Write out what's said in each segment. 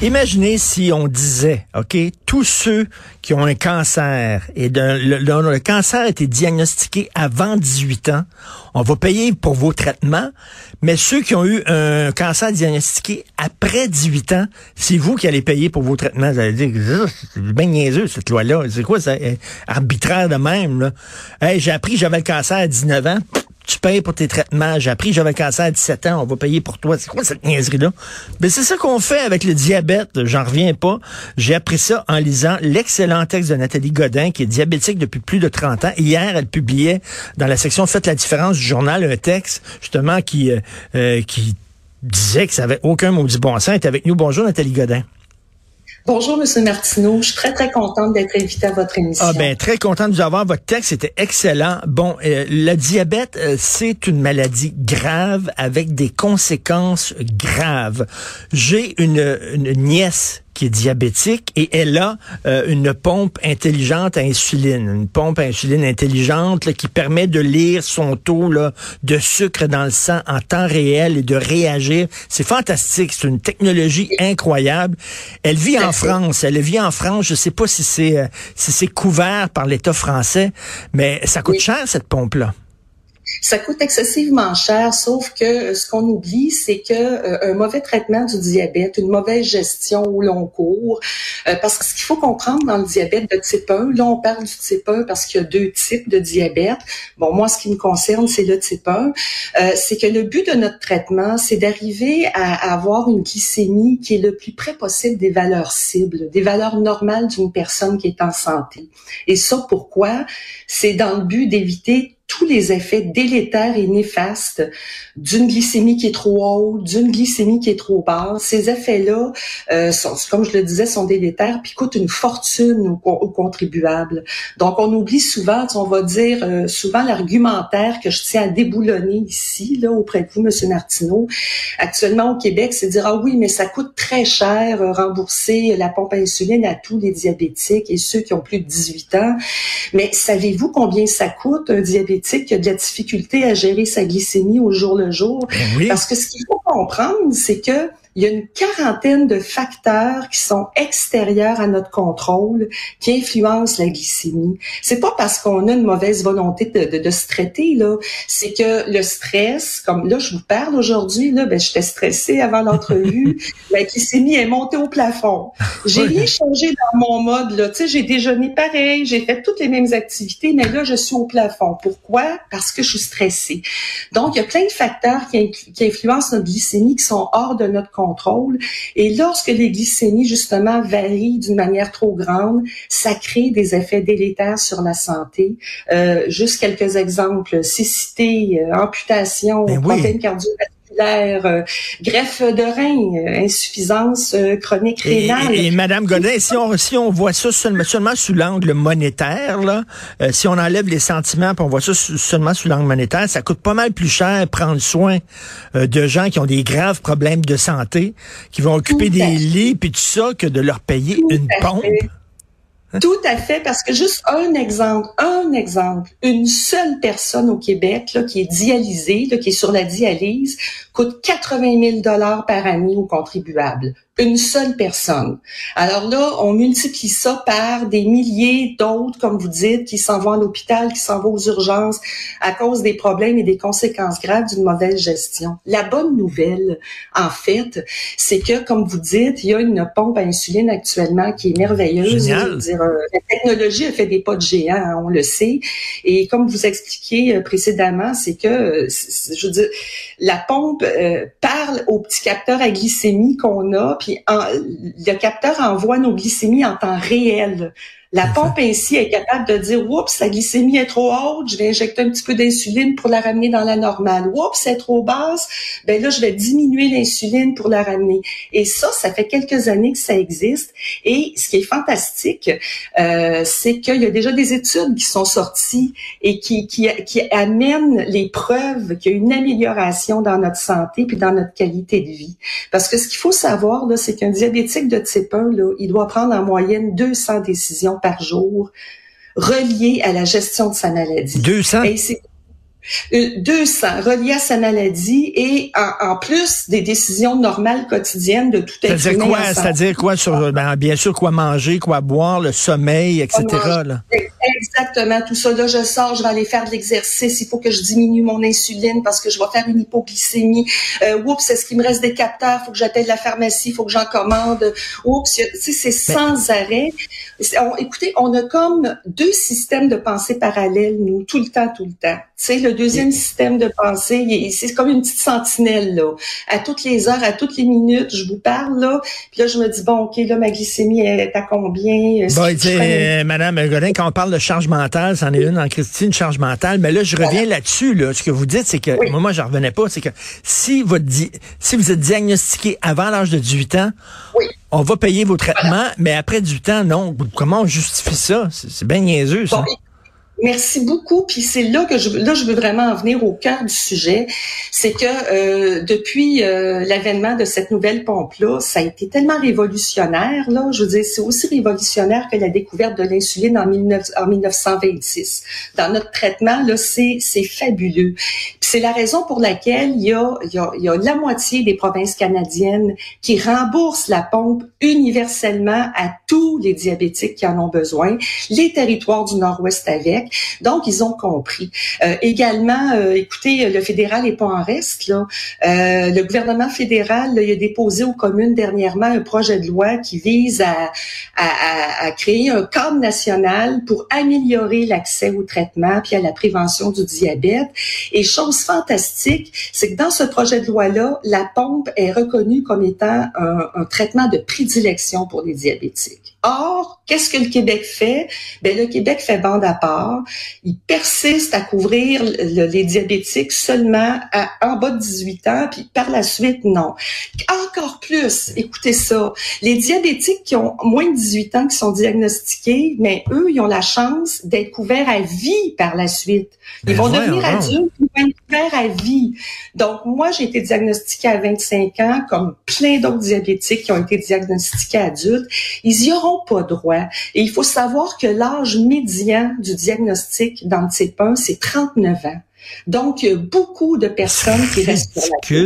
Imaginez si on disait, OK, tous ceux qui ont un cancer et de, le, cancer a été diagnostiqué avant 18 ans, on va payer pour vos traitements, mais ceux qui ont eu un cancer diagnostiqué après 18 ans, c'est vous qui allez payer pour vos traitements. Vous allez dire, c'est bien niaiseux cette loi-là. C'est quoi ça? Arbitraire de même, là? Hey, j'ai appris que j'avais le cancer à 19 ans tu payes pour tes traitements. J'ai appris j'avais cancer à 17 ans, on va payer pour toi. C'est quoi cette niaiserie-là? Ben, c'est ça qu'on fait avec le diabète. J'en reviens pas. J'ai appris ça en lisant l'excellent texte de Nathalie Godin, qui est diabétique depuis plus de 30 ans. Hier, elle publiait dans la section Faites la différence du journal un texte, justement, qui, euh, euh, qui disait que ça avait aucun maudit bon sens. Elle avec nous. Bonjour, Nathalie Godin. Bonjour, Monsieur Martineau. Je suis très, très contente d'être invitée à votre émission. Ah ben, très contente de vous avoir. Votre texte était excellent. Bon, euh, le diabète, euh, c'est une maladie grave avec des conséquences graves. J'ai une, une nièce qui est diabétique et elle a euh, une pompe intelligente à insuline, une pompe à insuline intelligente qui permet de lire son taux là, de sucre dans le sang en temps réel et de réagir. C'est fantastique, c'est une technologie incroyable. Elle vit en France, elle vit en France, je sais pas si c'est euh, si c'est couvert par l'État français, mais ça coûte cher cette pompe là. Ça coûte excessivement cher, sauf que euh, ce qu'on oublie, c'est que euh, un mauvais traitement du diabète, une mauvaise gestion au long cours, euh, parce que ce qu'il faut comprendre dans le diabète de type 1, là on parle du type 1 parce qu'il y a deux types de diabète. Bon, moi ce qui me concerne, c'est le type 1. c'est que le but de notre traitement, c'est d'arriver à, avoir une glycémie qui est le plus près possible des valeurs cibles, des valeurs normales d'une personne qui est en santé. Et ça, pourquoi? C'est dans le but d'éviter tous les effets délétères et néfastes d'une glycémie qui est trop haute, d'une glycémie qui est trop basse. Ces effets-là, euh, sont, comme je le disais, sont délétères puis coûtent une fortune aux, contribuables. Donc, on oublie souvent, on va dire euh, souvent l'argumentaire que je tiens à déboulonner ici, là, auprès de vous, Monsieur Martineau. Actuellement, au Québec, c'est dire, ah oui, mais ça coûte très cher euh, rembourser la pompe à insuline à tous les diabétiques et ceux qui ont plus de 18 ans. Mais savez-vous combien ça coûte, un diabétique? Qui a de la difficulté à gérer sa glycémie au jour le jour. Ben Parce que ce qu'il faut comprendre, c'est que il y a une quarantaine de facteurs qui sont extérieurs à notre contrôle qui influencent la glycémie. C'est pas parce qu'on a une mauvaise volonté de, de, se traiter là, c'est que le stress, comme là je vous parle aujourd'hui là, ben j'étais stressée avant l'entrevue, la glycémie est montée au plafond. J'ai rien changé dans mon mode là, tu sais, j'ai déjeuné pareil, j'ai fait toutes les mêmes activités, mais là je suis au plafond. Pourquoi? Parce que je suis stressée. Donc il y a plein de facteurs qui, qui influencent notre glycémie qui sont hors de notre contrôle contrôle. Et lorsque les glycémies, justement, varient d'une manière trop grande, ça crée des effets délétères sur la santé. Euh, juste quelques exemples. Cécité, euh, amputation, ben problèmes cardiovasculaires euh, greffe de rein, euh, insuffisance euh, chronique rénale. Et, Madame Godin, si on si on voit ça seulement, sous l'angle monétaire, là, si on enlève les sentiments, puis on voit ça seulement sous l'angle monétaire, ça coûte pas mal plus cher prendre soin de gens qui ont des graves problèmes de santé, qui vont occuper des lits puis tout ça, que de leur payer une pompe. Tout à fait, parce que juste un exemple, un exemple, une seule personne au Québec là, qui est dialysée, qui est sur la dialyse, coûte 80 000 dollars par année aux contribuables une seule personne. Alors là, on multiplie ça par des milliers d'autres, comme vous dites, qui s'en vont à l'hôpital, qui s'en vont aux urgences à cause des problèmes et des conséquences graves d'une mauvaise gestion. La bonne nouvelle, en fait, c'est que, comme vous dites, il y a une pompe à insuline actuellement qui est merveilleuse. Dire, euh, la technologie a fait des pas de géant, hein, on le sait. Et comme vous expliquiez euh, précédemment, c'est que, euh, je veux dire, la pompe parle au petit capteur à glycémie qu'on a, le capteur envoie nos glycémies en temps réel. La pompe ainsi est capable de dire, oups, sa glycémie est trop haute, je vais injecter un petit peu d'insuline pour la ramener dans la normale. Oups, c'est trop basse, ben là, je vais diminuer l'insuline pour la ramener. Et ça, ça fait quelques années que ça existe. Et ce qui est fantastique, euh, c'est qu'il y a déjà des études qui sont sorties et qui, qui, qui amènent les preuves qu'il y a une amélioration dans notre santé puis dans notre qualité de vie. Parce que ce qu'il faut savoir, là, c'est qu'un diabétique de type 1, là, il doit prendre en moyenne 200 décisions par jour reliés à la gestion de sa maladie. 200? 200 euh, reliés à sa maladie et en, plus des décisions normales quotidiennes de tout être C'est-à-dire quoi? C'est-à-dire quoi sur, ben, bien sûr, quoi manger, quoi boire, le sommeil, etc. Là? Exactement, tout ça. Là, je sors, je vais aller faire de l'exercice. Il faut que je diminue mon insuline parce que je vais faire une hypoglycémie. Euh, oups, est-ce qu'il me reste des capteurs? Il faut que j'appelle la pharmacie, il faut que j'en commande. Oups, tu sais, c'est sans arrêt. écoutez, on a comme deux systèmes de pensée parallèles, nous, tout le temps, tout le temps. Tu sais, le deuxième système de pensée, c'est comme une petite sentinelle, là. À toutes les heures, à toutes les minutes, je vous parle, là. Puis là, je me dis, bon, OK, là, ma glycémie est à combien? Bon, tu sais, Madame Godin, quand on parle de charge mentale, c'en est une en Christine, charge mentale. Mais là, je reviens là-dessus, là. Ce que vous dites, c'est que, moi, moi, je revenais pas, c'est que si, votre si vous êtes diagnostiqué avant l'âge de 18 ans, on va payer vos traitements, mais après 18 ans, non. Comment on justifie ça? C'est bien niaiseux, ça. Merci beaucoup. Puis c'est là que je là je veux vraiment en venir au cœur du sujet, c'est que euh, depuis euh, l'avènement de cette nouvelle pompe là, ça a été tellement révolutionnaire là. Je veux dire, c'est aussi révolutionnaire que la découverte de l'insuline en, 1926. Dans notre traitement là, c'est c'est fabuleux. C'est la raison pour laquelle il y a il y a, il y a la moitié des provinces canadiennes qui remboursent la pompe universellement à tous les diabétiques qui en ont besoin. Les territoires du Nord-Ouest avec donc, ils ont compris. Euh, également, euh, écoutez, le fédéral n'est pas en reste. Euh, le gouvernement fédéral a déposé aux communes dernièrement un projet de loi qui vise à créer un cadre national pour améliorer l'accès au traitement puis à la prévention du diabète. Et chose fantastique, c'est que dans ce projet de loi-là, la pompe est reconnue comme étant un, un traitement de prédilection pour les diabétiques. Or, qu'est-ce que le Québec fait? Ben, le Québec fait bande à part. Il persiste à couvrir les diabétiques seulement à, en bas de 18 ans, puis par la suite, non. Encore plus, écoutez ça, les diabétiques qui ont moins de 18 ans, qui sont diagnostiqués, mais eux, ils ont la chance d'être couverts à vie par la suite. Ils ben vont devenir adultes, à vie. Donc, moi, j'ai été diagnostiquée à 25 ans, comme plein d'autres diabétiques qui ont été diagnostiqués adultes. Ils y auront pas droit. Et il faut savoir que l'âge médian du diagnostic dans le type 1, c'est 39 ans. Donc, il y a beaucoup de personnes qui restent sur la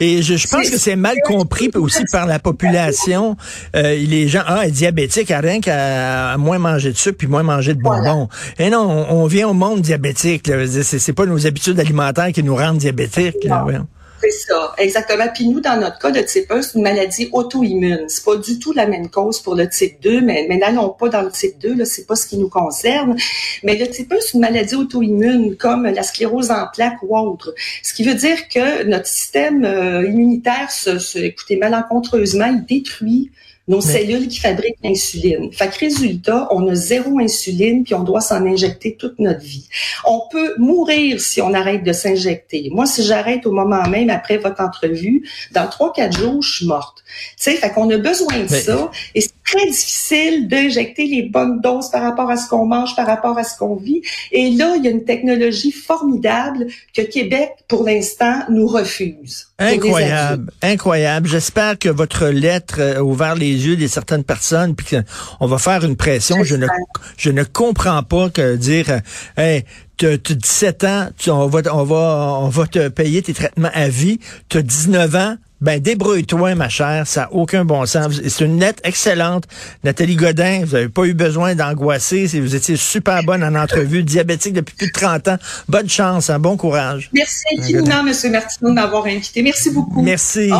Et je, je pense que c'est mal compris aussi par la population. Euh, les gens, ah, diabétique, à rien qu'à moins manger de sucre puis moins manger de bonbons. Et non, on, vient au monde diabétique. C'est pas nos habitudes alimentaires qui nous rendent diabétiques. Là, c'est ça, exactement. Puis nous, dans notre cas de type 1, c'est une maladie auto-immune. C'est pas du tout la même cause pour le type 2, mais, n'allons pas dans le type 2, là, c'est pas ce qui nous concerne. Mais le type 1, c'est une maladie auto-immune, comme la sclérose en plaques ou autre. Ce qui veut dire que notre système euh, immunitaire se, écoutez, malencontreusement, il détruit nos cellules qui fabriquent l'insuline. Fait que résultat, on a zéro insuline puis on doit s'en injecter toute notre vie. On peut mourir si on arrête de s'injecter. Moi, si j'arrête au moment même après votre entrevue, dans trois quatre jours, je suis morte. Tu sais, fait qu'on a besoin de ça et très difficile d'injecter les bonnes doses par rapport à ce qu'on mange, par rapport à ce qu'on vit. Et là, il y a une technologie formidable que Québec, pour l'instant, nous refuse. Incroyable, incroyable. J'espère que votre lettre a ouvert les yeux de certaines personnes, puis qu'on va faire une pression. Je ne, je ne comprends pas que dire, hey, tu as 17 ans, on va, on va, on va te payer tes traitements à vie. Tu as 19 ans, ben, débrouille-toi, ma chère, ça n'a aucun bon sens. C'est une lettre excellente. Nathalie Godin, vous n'avez pas eu besoin d'angoisser. Vous étiez super bonne en entrevue, diabétique depuis plus de 30 ans. Bonne chance, un hein, bon courage. Merci infiniment, M. Martineau, de m'avoir invité. Merci beaucoup. Merci.